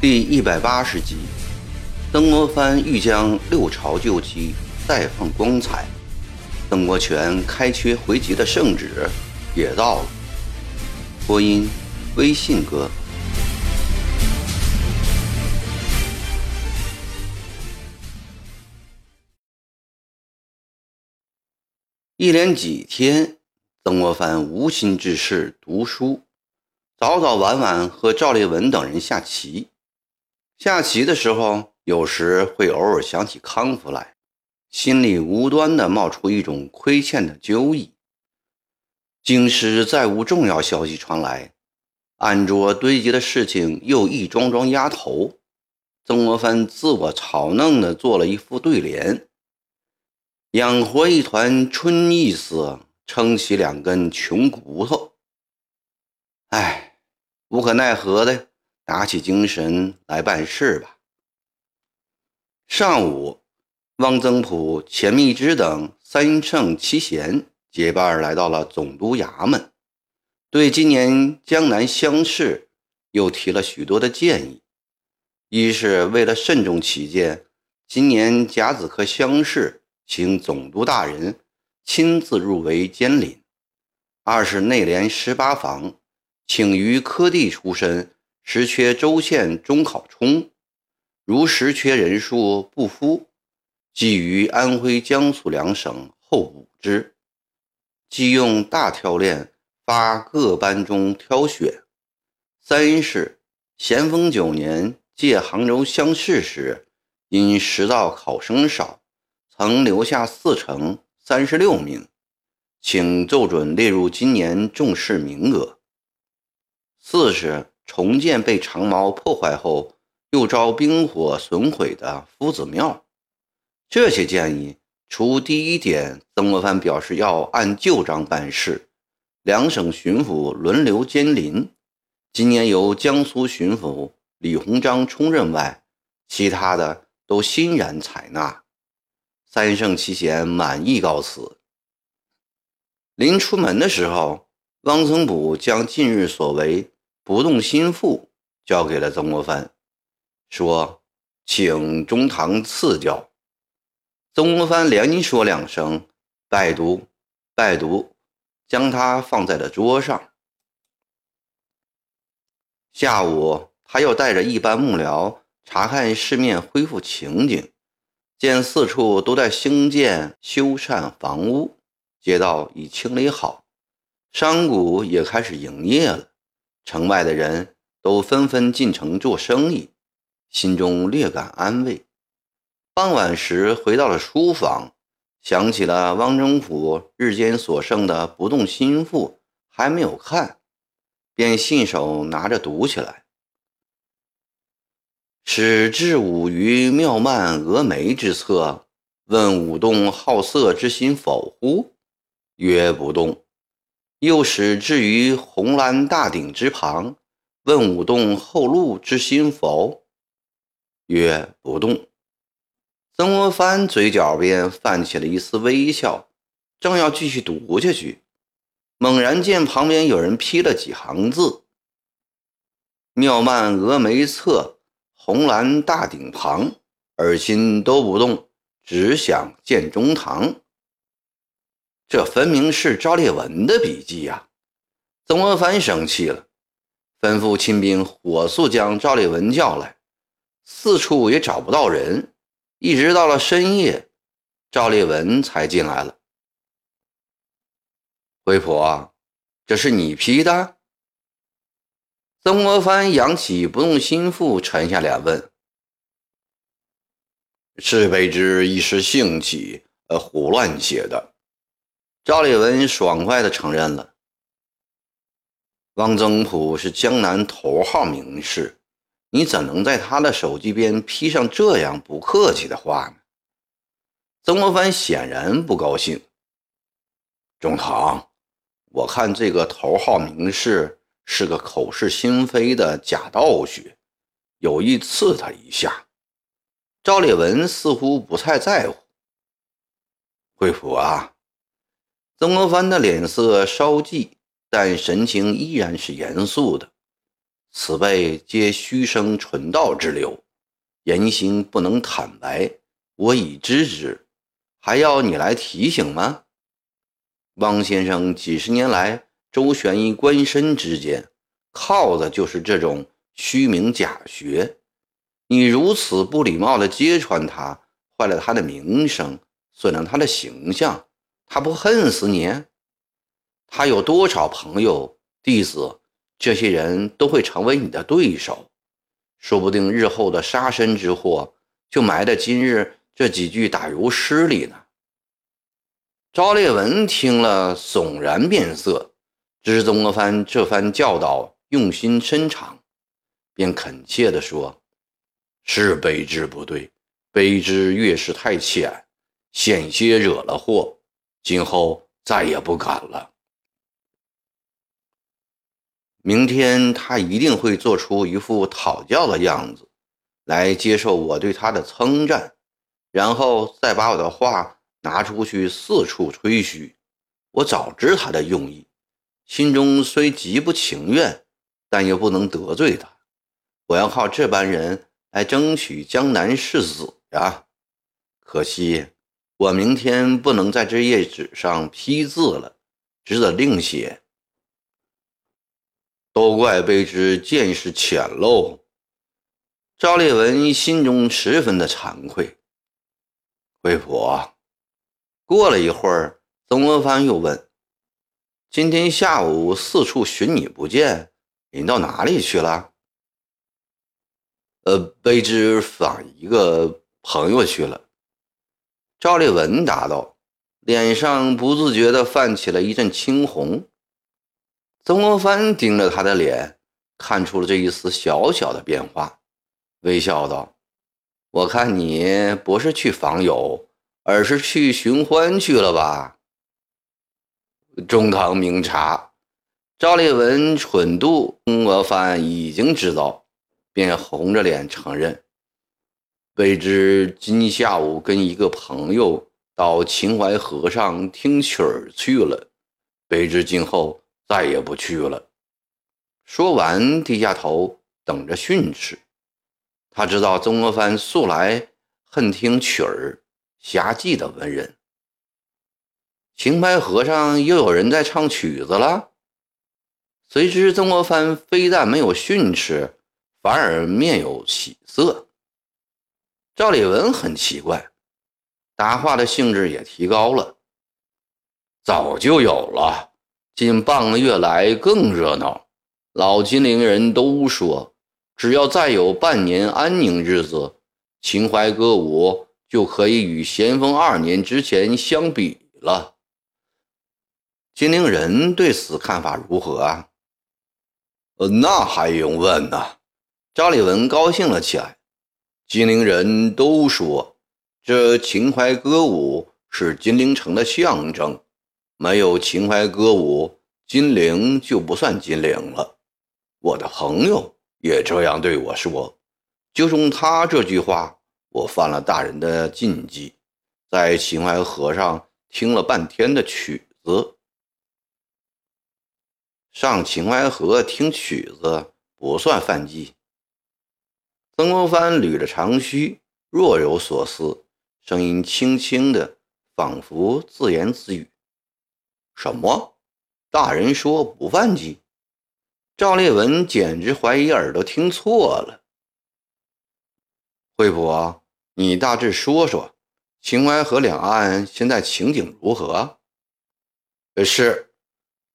第一百八十集，曾国藩欲将六朝旧迹再放光彩，曾国荃开缺回籍的圣旨也到了。播音：微信哥。一连几天，曾国藩无心之事读书，早早晚晚和赵烈文等人下棋。下棋的时候，有时会偶尔想起康福来，心里无端的冒出一种亏欠的纠意。京师再无重要消息传来，案桌堆积的事情又一桩桩压头，曾国藩自我嘲弄的做了一副对联：养活一团春意思，撑起两根穷骨头。唉，无可奈何的。打起精神来办事吧。上午，汪曾璞、钱密之等三圣七贤结伴来到了总督衙门，对今年江南乡试又提了许多的建议。一是为了慎重起见，今年甲子科乡试，请总督大人亲自入围监领；二是内联十八房，请于科第出身。实缺州县中考冲，如实缺人数不敷，即于安徽、江苏两省候补之，即用大挑练发各班中挑选。三是咸丰九年借杭州乡试时，因实道考生少，曾留下四成三十六名，请奏准列入今年重视名额。四是。重建被长毛破坏后又遭兵火损毁的夫子庙，这些建议，除第一点，曾国藩表示要按旧章办事，两省巡抚轮流监临，今年由江苏巡抚李鸿章充任外，其他的都欣然采纳。三圣七贤满意告辞。临出门的时候，汪曾璞将近日所为。不动心腹交给了曾国藩，说：“请中堂赐教。”曾国藩连说两声“拜读，拜读”，将它放在了桌上。下午，他又带着一班幕僚查看市面恢复情景，见四处都在兴建修缮房屋，街道已清理好，商贾也开始营业了。城外的人都纷纷进城做生意，心中略感安慰。傍晚时回到了书房，想起了汪曾甫日间所剩的《不动心腹》还没有看，便信手拿着读起来：“始至武于妙曼峨眉之侧，问武动好色之心否乎？曰不动。”又使至于红蓝大鼎之旁，问武动后路之心否？曰不动。曾国藩嘴角边泛起了一丝微笑，正要继续读下去，猛然见旁边有人批了几行字：“妙曼峨眉侧，红蓝大顶旁，耳心都不动，只想见中堂。”这分明是赵烈文的笔迹呀！曾国藩生气了，吩咐亲兵火速将赵烈文叫来。四处也找不到人，一直到了深夜，赵烈文才进来了。回婆，这是你批的？曾国藩扬起不动心腹，沉下脸问：“是卑之一时兴起，呃，胡乱写的。”赵烈文爽快地承认了，汪曾璞是江南头号名士，你怎能在他的手机边批上这样不客气的话呢？曾国藩显然不高兴。中堂，我看这个头号名士是个口是心非的假道学，有意刺他一下。赵烈文似乎不太在乎。惠普啊。曾国藩的脸色稍霁，但神情依然是严肃的。此辈皆虚声纯道之流，言行不能坦白，我已知之，还要你来提醒吗？汪先生几十年来周旋于官绅之间，靠的就是这种虚名假学。你如此不礼貌地揭穿他，坏了他的名声，损了他的形象。他不恨死你？他有多少朋友、弟子？这些人都会成为你的对手，说不定日后的杀身之祸就埋在今日这几句打油诗里呢。赵烈文听了，悚然变色，知曾国藩这番教导用心深长，便恳切地说：“是卑职不对，卑职越是太浅，险些惹了祸。”今后再也不敢了。明天他一定会做出一副讨教的样子，来接受我对他的称赞，然后再把我的话拿出去四处吹嘘。我早知他的用意，心中虽极不情愿，但又不能得罪他。我要靠这般人来争取江南世子呀！可惜。我明天不能在这页纸上批字了，只得另写。都怪卑职见识浅陋。赵烈文心中十分的惭愧。惠普，过了一会儿，曾国藩又问：“今天下午四处寻你不见，你到哪里去了？”“呃，卑职访一个朋友去了。”赵立文答道，脸上不自觉地泛起了一阵青红。曾国藩盯着他的脸，看出了这一丝小小的变化，微笑道：“我看你不是去访友，而是去寻欢去了吧？”中堂明察，赵烈文蠢度，曾国藩已经知道，便红着脸承认。卑职今下午跟一个朋友到秦淮河上听曲儿去了，卑职今后再也不去了。说完，低下头等着训斥。他知道曾国藩素来恨听曲儿、侠妓的文人。秦淮河上又有人在唱曲子了。谁知曾国藩非但没有训斥，反而面有喜色。赵立文很奇怪，答话的兴致也提高了。早就有了，近半个月来更热闹。老金陵人都说，只要再有半年安宁日子，秦淮歌舞就可以与咸丰二年之前相比了。金陵人对此看法如何啊？呃，那还用问呢？赵立文高兴了起来。金陵人都说，这秦淮歌舞是金陵城的象征，没有秦淮歌舞，金陵就不算金陵了。我的朋友也这样对我说，就冲他这句话，我犯了大人的禁忌，在秦淮河上听了半天的曲子。上秦淮河听曲子不算犯忌。曾国藩捋着长须，若有所思，声音轻轻的，仿佛自言自语：“什么？大人说不犯忌？”赵烈文简直怀疑耳朵听错了。惠普，你大致说说，秦淮河两岸现在情景如何？是。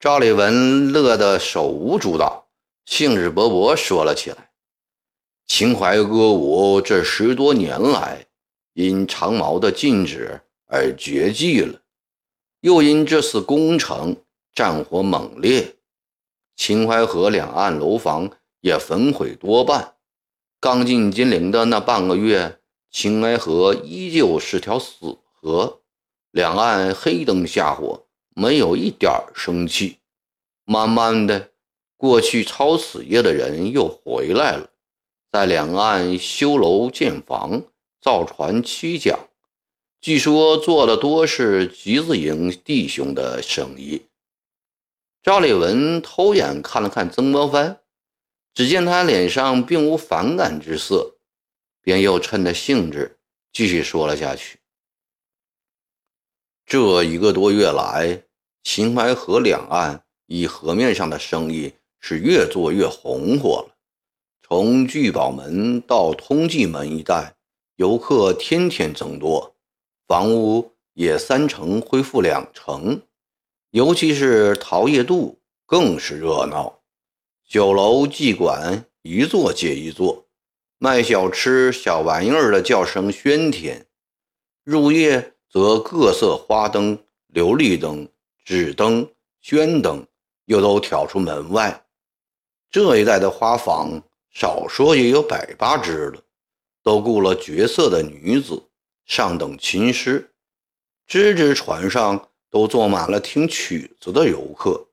赵立文乐得手舞足蹈，兴致勃勃说了起来。秦淮歌舞这十多年来，因长矛的禁止而绝迹了，又因这次攻城战火猛烈，秦淮河两岸楼房也焚毁多半。刚进金陵的那半个月，秦淮河依旧是条死河，两岸黑灯瞎火，没有一点生气。慢慢的，过去抄此业的人又回来了。在两岸修楼建房、造船驱桨，据说做的多是橘子营弟兄的生意。赵立文偷眼看了看曾国藩，只见他脸上并无反感之色，便又趁着兴致继续说了下去。这一个多月来，秦淮河两岸以河面上的生意是越做越红火了。从聚宝门到通济门一带，游客天天增多，房屋也三成恢复两成。尤其是桃叶渡更是热闹，酒楼妓馆一座接一座，卖小吃小玩意儿的叫声喧天。入夜则各色花灯、琉璃灯、纸灯、宣灯又都挑出门外。这一带的花坊少说也有百八只了，都雇了绝色的女子，上等琴师，只只船上。都坐满了听曲子的游客，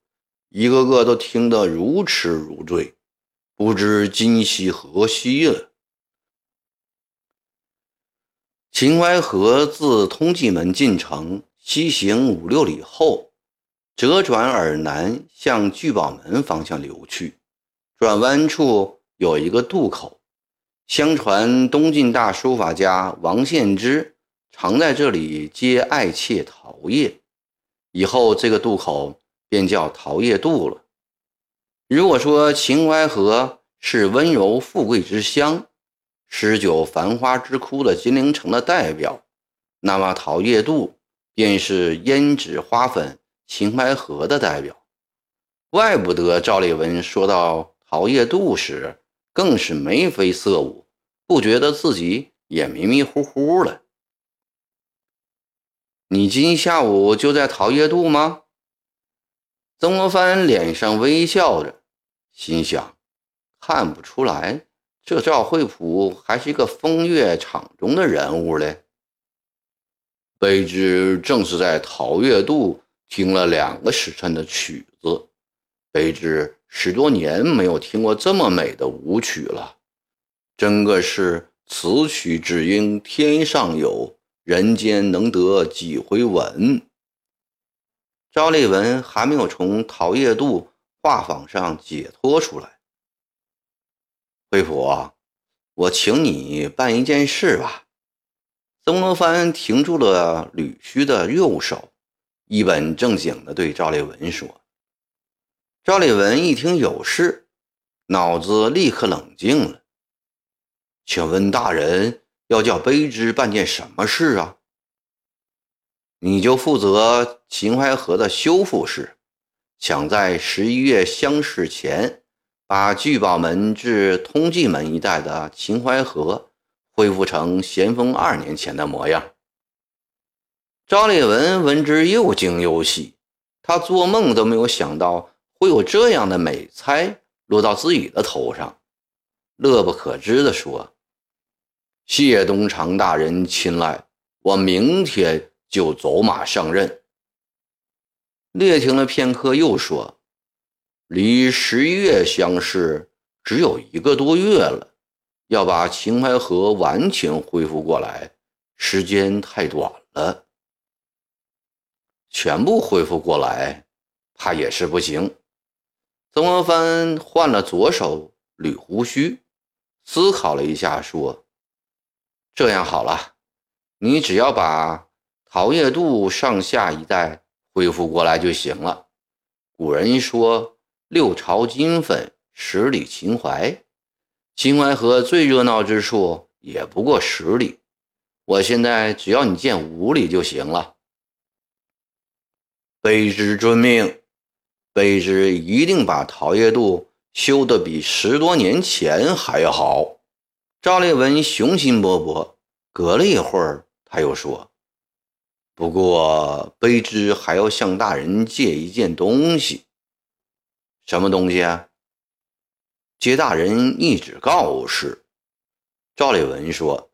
一个个都听得如痴如醉，不知今夕何夕了。秦淮河自通济门进城西行五六里后，折转而南向聚宝门方向流去。转弯处有一个渡口，相传东晋大书法家王献之常在这里接爱妾陶叶。以后这个渡口便叫桃叶渡了。如果说秦淮河是温柔富贵之乡、诗酒繁花之窟的金陵城的代表，那么桃叶渡便是胭脂花粉秦淮河的代表。怪不得赵立文说到桃叶渡时，更是眉飞色舞，不觉得自己也迷迷糊糊了。你今下午就在桃叶渡吗？曾国藩脸上微笑着，心想：看不出来，这赵惠普还是一个风月场中的人物嘞。卑职正是在桃叶渡听了两个时辰的曲子，卑职十多年没有听过这么美的舞曲了，真个是此曲只应天上有。人间能得几回闻？赵立文还没有从桃叶渡画舫上解脱出来。惠普，我请你办一件事吧。曾国藩停住了吕须的右手，一本正经地对赵立文说：“赵立文一听有事，脑子立刻冷静了。请问大人。”要叫卑职办件什么事啊？你就负责秦淮河的修复事，想在十一月乡试前，把聚宝门至通济门一带的秦淮河恢复成咸丰二年前的模样。张立文闻之又惊又喜，他做梦都没有想到会有这样的美差落到自己的头上，乐不可支地说。谢东长大人亲睐，我明天就走马上任。略停了片刻，又说：“离十一月相试只有一个多月了，要把秦淮河完全恢复过来，时间太短了。全部恢复过来，怕也是不行。”曾国藩换了左手捋胡须，思考了一下，说。这样好了，你只要把桃叶渡上下一带恢复过来就行了。古人说“六朝金粉，十里秦淮”，秦淮河最热闹之处也不过十里。我现在只要你建五里就行了。卑职遵命，卑职一定把桃叶渡修得比十多年前还要好。赵立文雄心勃勃，隔了一会儿，他又说：“不过，卑职还要向大人借一件东西。什么东西啊？接大人一纸告示。”赵立文说：“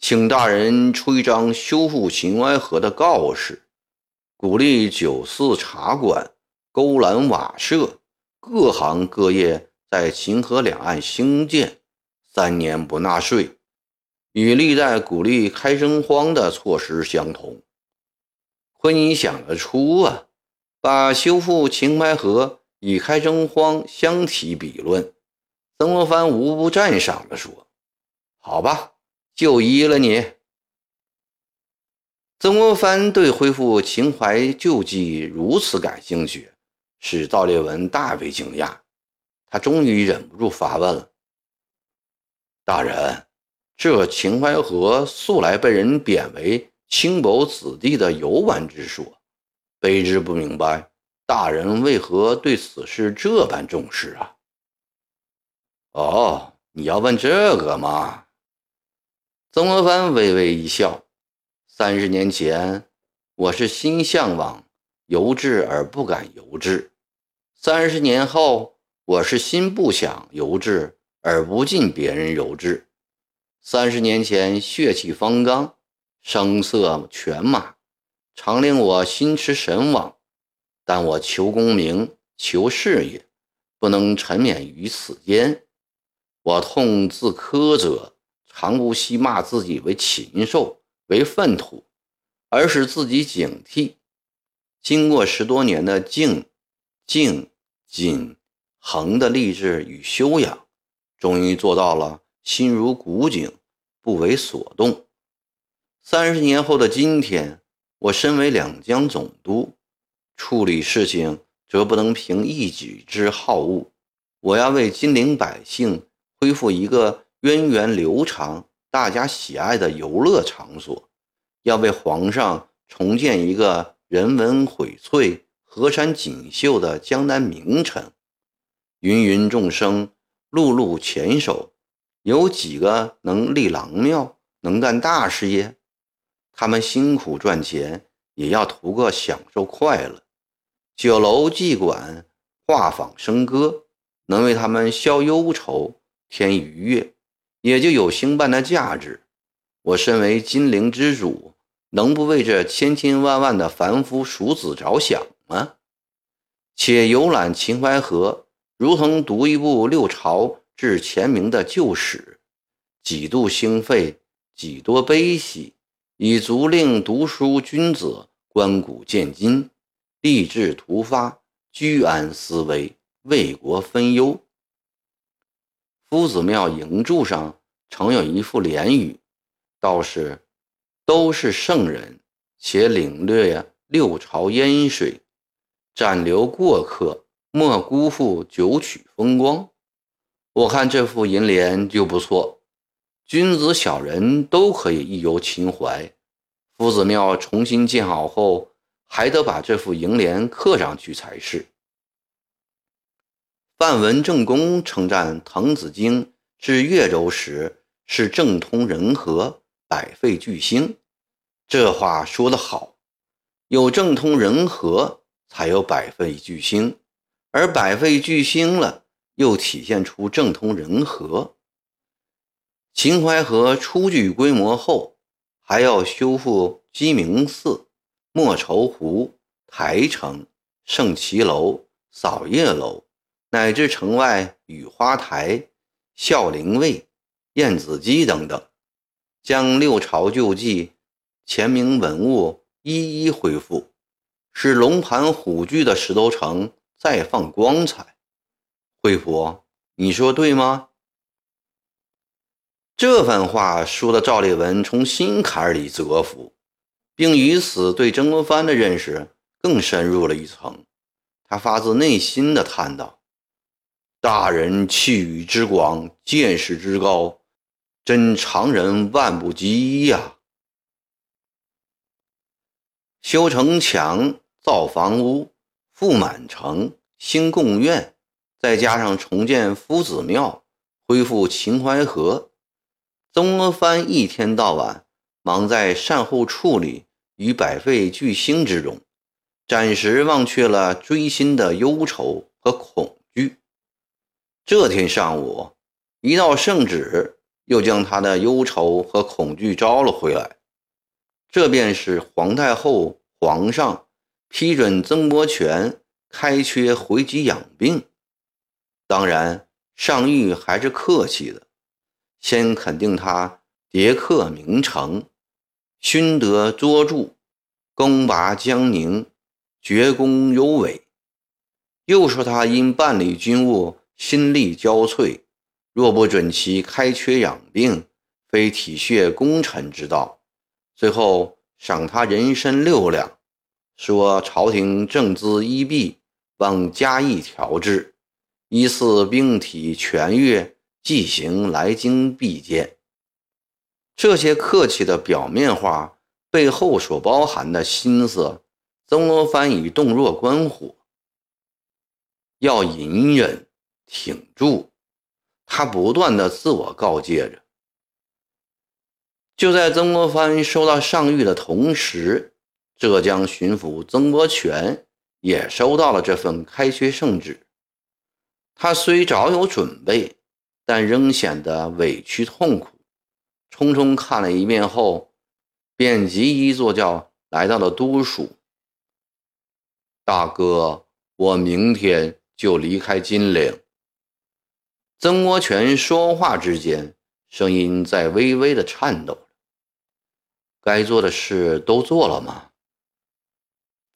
请大人出一张修复秦淮河的告示，鼓励酒肆、茶馆、勾栏瓦舍各行各业在秦河两岸兴建。”三年不纳税，与历代鼓励开征荒的措施相同。亏你想得出啊，把修复秦淮河与开征荒相提比论？曾国藩无不赞赏地说：“好吧，就依了你。”曾国藩对恢复秦淮旧迹如此感兴趣，使赵烈文大为惊讶。他终于忍不住发问了：“大人，这秦淮河素来被人贬为轻薄子弟的游玩之所，卑职不明白，大人为何对此事这般重视啊？”“哦，你要问这个吗？”曾国藩微微一笑。三十年前，我是心向往游志而不敢游志；三十年后，我是心不想游志而不进别人游志。三十年前，血气方刚、声色犬马，常令我心驰神往；但我求功名、求事业，不能沉湎于此间。我痛自苛责，常不惜骂自己为禽兽。为粪土，而使自己警惕。经过十多年的静、静、谨、恒的励志与修养，终于做到了心如古井，不为所动。三十年后的今天，我身为两江总督，处理事情则不能凭一己之好恶。我要为金陵百姓恢复一个源远流长。大家喜爱的游乐场所，要为皇上重建一个人文荟萃、河山锦绣的江南名城。芸芸众生，碌碌前手，有几个能立郎庙、能干大事业？他们辛苦赚钱，也要图个享受快乐。酒楼妓馆、画舫笙歌，能为他们消忧愁、添愉悦。也就有兴办的价值。我身为金陵之主，能不为这千千万万的凡夫俗子着想吗？且游览秦淮河，如同读一部六朝至前明的旧史，几度兴废，几多悲喜，以足令读书君子观古见今，立志图发，居安思危，为国分忧。夫子庙营柱上曾有一副联语，道是：“都是圣人，且领略六朝烟水，暂留过客，莫辜负九曲风光。”我看这副银联就不错，君子小人都可以一游秦淮。夫子庙重新建好后，还得把这副楹联刻上去才是。范文正公称赞滕子京至越州时是政通人和、百废俱兴。这话说得好，有政通人和，才有百废俱兴，而百废俱兴了，又体现出政通人和。秦淮河初具规模后，还要修复鸡鸣寺、莫愁湖、台城、圣骑楼、扫叶楼。乃至城外雨花台、孝陵卫、燕子矶等等，将六朝旧迹、前明文物一一恢复，使龙盘虎踞的石头城再放光彩。惠佛，你说对吗？这番话说的赵烈文从心坎里折服，并以此对曾国藩的认识更深入了一层。他发自内心的叹道。大人气宇之广，见识之高，真常人万不及呀！修城墙、造房屋、覆满城、兴贡院，再加上重建夫子庙、恢复秦淮河，曾国藩一天到晚忙在善后处理与百废俱兴之中，暂时忘却了追新的忧愁和恐惧。这天上午，一道圣旨又将他的忧愁和恐惧招了回来。这便是皇太后、皇上批准曾国荃开缺回籍养病。当然，上谕还是客气的，先肯定他迭克名城，勋德卓著，攻拔江宁，绝功尤伟。又说他因办理军务，心力交瘁，若不准其开缺养病，非体恤功臣之道。最后赏他人参六两，说朝廷正资医弊，望加以调治，依似病体痊愈，即行来京必见。这些客气的表面话背后所包含的心思，曾国藩已洞若观火。要隐忍挺住，他不断的自我告诫着。就在曾国藩收到上谕的同时，浙江巡抚曾国荃也收到了这份开缺圣旨。他虽早有准备，但仍显得委屈痛苦。匆匆看了一遍后，便急一坐轿来到了都署。大哥，我明天。就离开金陵。曾国荃说话之间，声音在微微的颤抖该做的事都做了吗？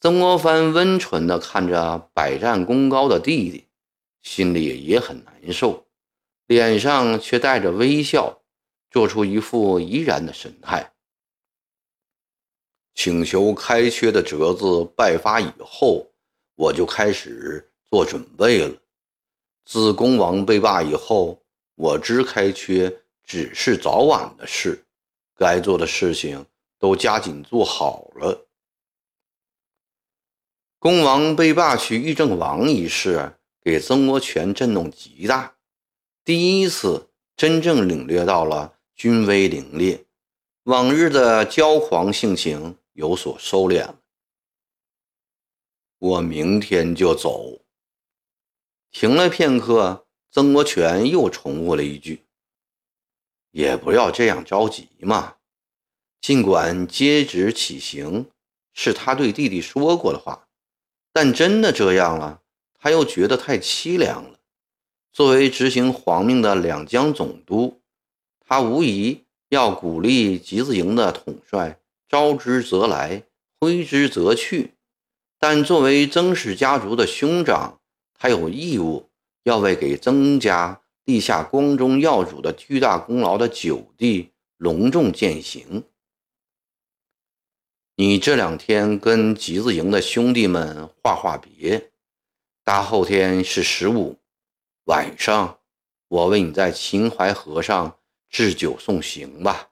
曾国藩温存的看着百战功高的弟弟，心里也很难受，脸上却带着微笑，做出一副怡然的神态。请求开缺的折子拜发以后，我就开始。做准备了。自恭王被罢以后，我知开缺只是早晚的事，该做的事情都加紧做好了。恭王被罢去议政王一事，给曾国荃震动极大，第一次真正领略到了军威凌冽，往日的骄狂性情有所收敛了。我明天就走。停了片刻，曾国荃又重复了一句：“也不要这样着急嘛。”尽管接旨起行是他对弟弟说过的话，但真的这样了，他又觉得太凄凉了。作为执行皇命的两江总督，他无疑要鼓励集字营的统帅招之则来，挥之则去。但作为曾氏家族的兄长，他有义务要为给曾家立下光宗耀祖的巨大功劳的九弟隆重践行。你这两天跟集字营的兄弟们话话别，大后天是十五晚上，我为你在秦淮河上置酒送行吧。